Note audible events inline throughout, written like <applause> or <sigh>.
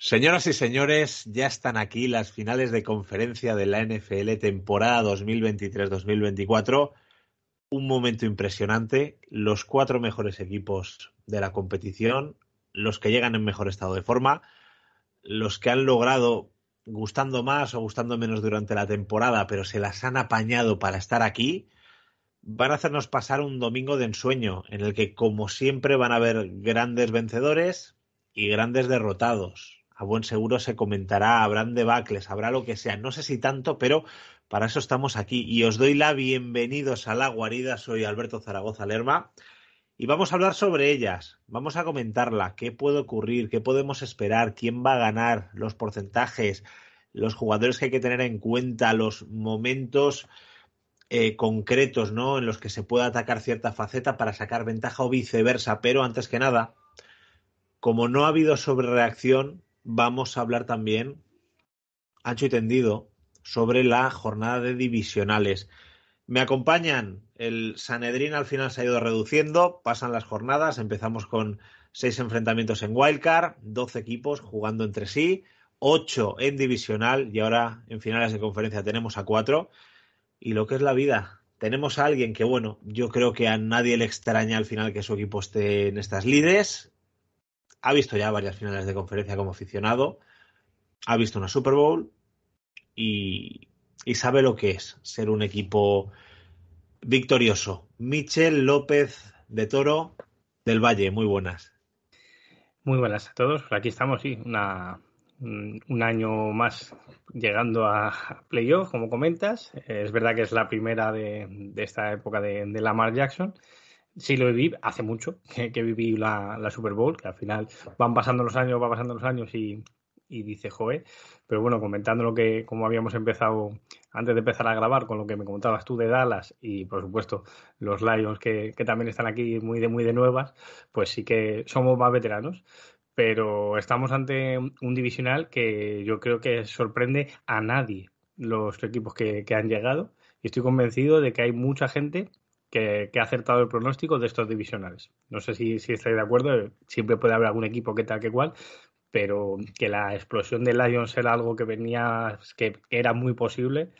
Señoras y señores, ya están aquí las finales de conferencia de la NFL temporada 2023-2024. Un momento impresionante. Los cuatro mejores equipos de la competición, los que llegan en mejor estado de forma, los que han logrado gustando más o gustando menos durante la temporada, pero se las han apañado para estar aquí, van a hacernos pasar un domingo de ensueño en el que, como siempre, van a haber grandes vencedores y grandes derrotados a buen seguro se comentará, habrán debacles, habrá lo que sea, no sé si tanto, pero para eso estamos aquí. Y os doy la bienvenidos a la guarida, soy Alberto Zaragoza Lerma y vamos a hablar sobre ellas, vamos a comentarla, qué puede ocurrir, qué podemos esperar, quién va a ganar, los porcentajes, los jugadores que hay que tener en cuenta, los momentos eh, concretos, ¿no? En los que se pueda atacar cierta faceta para sacar ventaja o viceversa, pero antes que nada, como no ha habido sobrereacción, vamos a hablar también, ancho y tendido, sobre la jornada de divisionales. Me acompañan, el Sanedrín al final se ha ido reduciendo, pasan las jornadas, empezamos con seis enfrentamientos en Wildcard, doce equipos jugando entre sí, ocho en divisional y ahora en finales de conferencia tenemos a cuatro. Y lo que es la vida, tenemos a alguien que, bueno, yo creo que a nadie le extraña al final que su equipo esté en estas líderes ha visto ya varias finales de conferencia como aficionado, ha visto una Super Bowl y, sabe lo que es ser un equipo victorioso. Michel López de Toro del Valle, muy buenas. Muy buenas a todos. Aquí estamos, sí, una, un año más llegando a playoff, como comentas. Es verdad que es la primera de, esta época de, de Lamar Jackson sí lo viví hace mucho <laughs> que, viví la, Super Bowl, que al final van pasando los años, va pasando los años y, dice, joe. Pero bueno, comentando lo que, como habíamos empezado antes de empezar a grabar, con lo que me comentabas tú de Dallas y por supuesto los Lions que, también están aquí muy de, muy de nuevas, pues sí que somos más veteranos. Pero estamos ante un divisional que yo creo que sorprende a nadie los equipos que, que han llegado. Y estoy convencido de que hay mucha gente que, ha acertado el pronóstico de estos divisionales. No sé si, si estáis de acuerdo, siempre puede haber algún equipo que tal que cual, pero que la explosión de Lions era algo que venía, que era muy posible,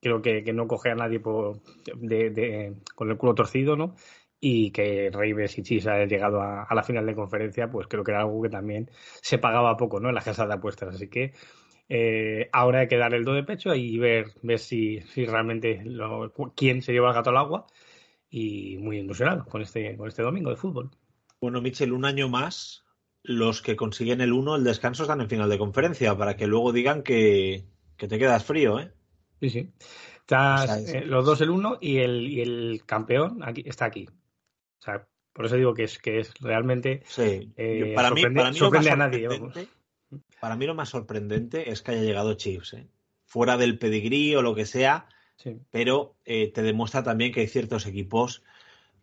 creo que, no coge a nadie por, de, con el culo torcido, ¿no? Y que Ravens y Chiefs hayan llegado a, la final de conferencia, pues creo que era algo que también se pagaba poco, ¿no? En las casas de apuestas. Así que eh, ahora hay que dar el do de pecho y ver, ver si, si realmente lo, quién se lleva el gato al agua y muy ilusionado con este, con este domingo de fútbol. Bueno, Michel, un año más, los que consiguen el 1, el descanso, están en final de conferencia, para que luego digan que, te quedas frío, ¿eh? Sí, sí. Estás, eh, los dos el 1 y el, y el campeón aquí, está aquí. O sea, por eso digo que es, que es realmente. Sí. Eh, para, mí, para mí, sorprende a nadie. Para mí lo más sorprendente es que haya llegado Chiefs, ¿eh? Fuera del pedigrí o lo que sea, pero eh, te demuestra también que hay ciertos equipos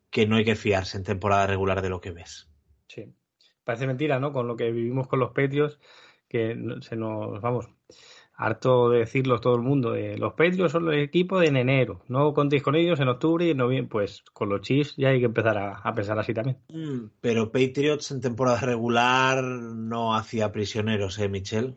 que no hay que fiarse en temporada regular de lo que ves. Sí. Parece mentira, ¿no? Con lo que vivimos con los Patriots, que se nos, vamos, harto de decirlo todo el mundo, los Patriots son los equipos de en enero, no contéis con ellos en octubre y en noviembre, pues con los Chiefs ya hay que empezar a, pensar así también. Mm, pero Patriots en temporada regular no hacía prisioneros, ¿eh, Michel?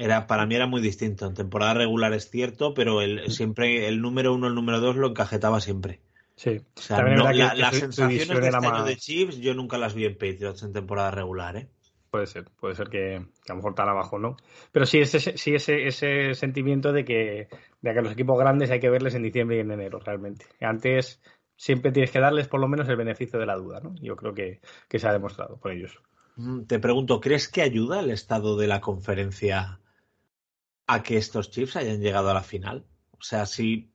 Era, para mí era muy distinto. En temporada regular es cierto, pero el, siempre el número uno, el número dos lo encajetaba siempre. Sí. O sea, las sensaciones de este año de Chiefs yo nunca las vi en Patriots en temporada regular, ¿eh? Puede ser, puede ser que, a lo mejor tan abajo, ¿no? Pero sí, ese, sí ese, ese sentimiento de que, de que los equipos grandes hay que verles en diciembre y en enero, realmente. Antes siempre tienes que darles por lo menos el beneficio de la duda, ¿no? Yo creo que, que se ha demostrado por ellos. Mm, te pregunto, ¿crees que ayuda el estado de la conferencia a que estos Chiefs hayan llegado a la final. O sea, si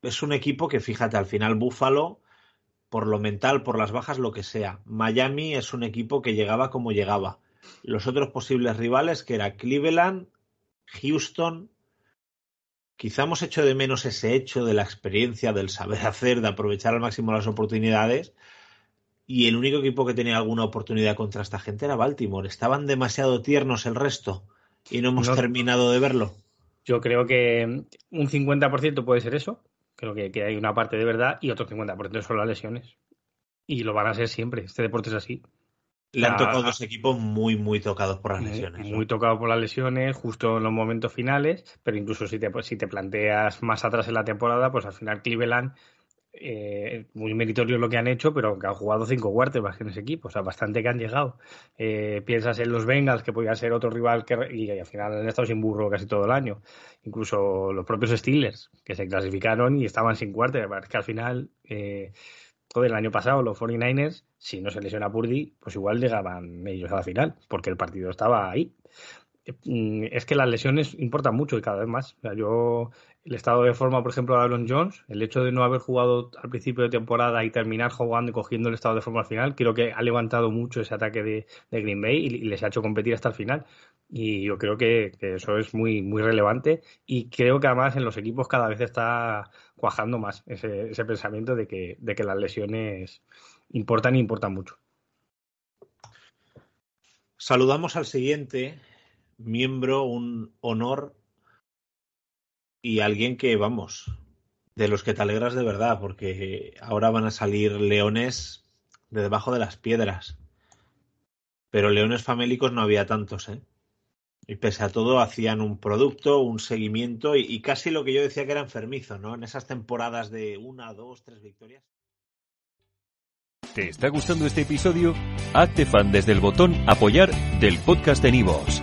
es un equipo que, fíjate, al final Buffalo, por lo mental, por las bajas, lo que sea. Miami es un equipo que llegaba como llegaba. Los otros posibles rivales, que era Cleveland, Houston, quizá hemos hecho de menos ese hecho de la experiencia, del saber <laughs> hacer, de aprovechar al máximo las oportunidades. Y el único equipo que tenía alguna oportunidad contra esta gente era Baltimore. Estaban demasiado tiernos el resto y no hemos terminado de verlo. Yo creo que un 50% puede ser eso. Creo que, hay una parte de verdad y otro 50% son las lesiones. Y lo van a ser siempre. Este deporte es así. Le han tocado dos equipos muy, muy tocados por las lesiones. Muy, tocados por las lesiones, justo en los momentos finales, pero incluso si te, si te planteas más atrás en la temporada, pues al final Cleveland eh, muy meritorio lo que han hecho, pero que han jugado cinco más en ese equipo, o sea, bastante que han llegado. Eh, piensas en los Bengals, que podía ser otro rival, que, y, al final han estado sin burro casi todo el año. Incluso los propios Steelers, que se clasificaron y estaban sin quarterback, que al final, eh, todo el año pasado, los 49ers, si no se lesiona Purdy, pues igual llegaban ellos a la final, porque el partido estaba ahí. Mm, es que las lesiones importan mucho y cada vez más. yo, el estado de forma, por ejemplo, de Aaron Jones, el hecho de no haber jugado al principio de temporada y terminar jugando y cogiendo el estado de forma al final, creo que ha levantado mucho ese ataque de, Green Bay y, les ha hecho competir hasta el final. Y yo creo que, eso es muy, muy relevante y creo que además en los equipos cada vez está cuajando más ese, ese pensamiento de que, de que las lesiones importan y importan mucho. Saludamos al siguiente, miembro, un honor y alguien que, vamos, de los que te alegras de verdad, porque ahora van a salir leones de debajo de las piedras. Pero leones famélicos no había tantos, ¿eh? Y pese a todo hacían un producto, un seguimiento y, casi lo que yo decía que era enfermizo, ¿no? En esas temporadas de una, dos, tres victorias. ¿Te está gustando este episodio? Hazte fan desde el botón apoyar del podcast de Nivos.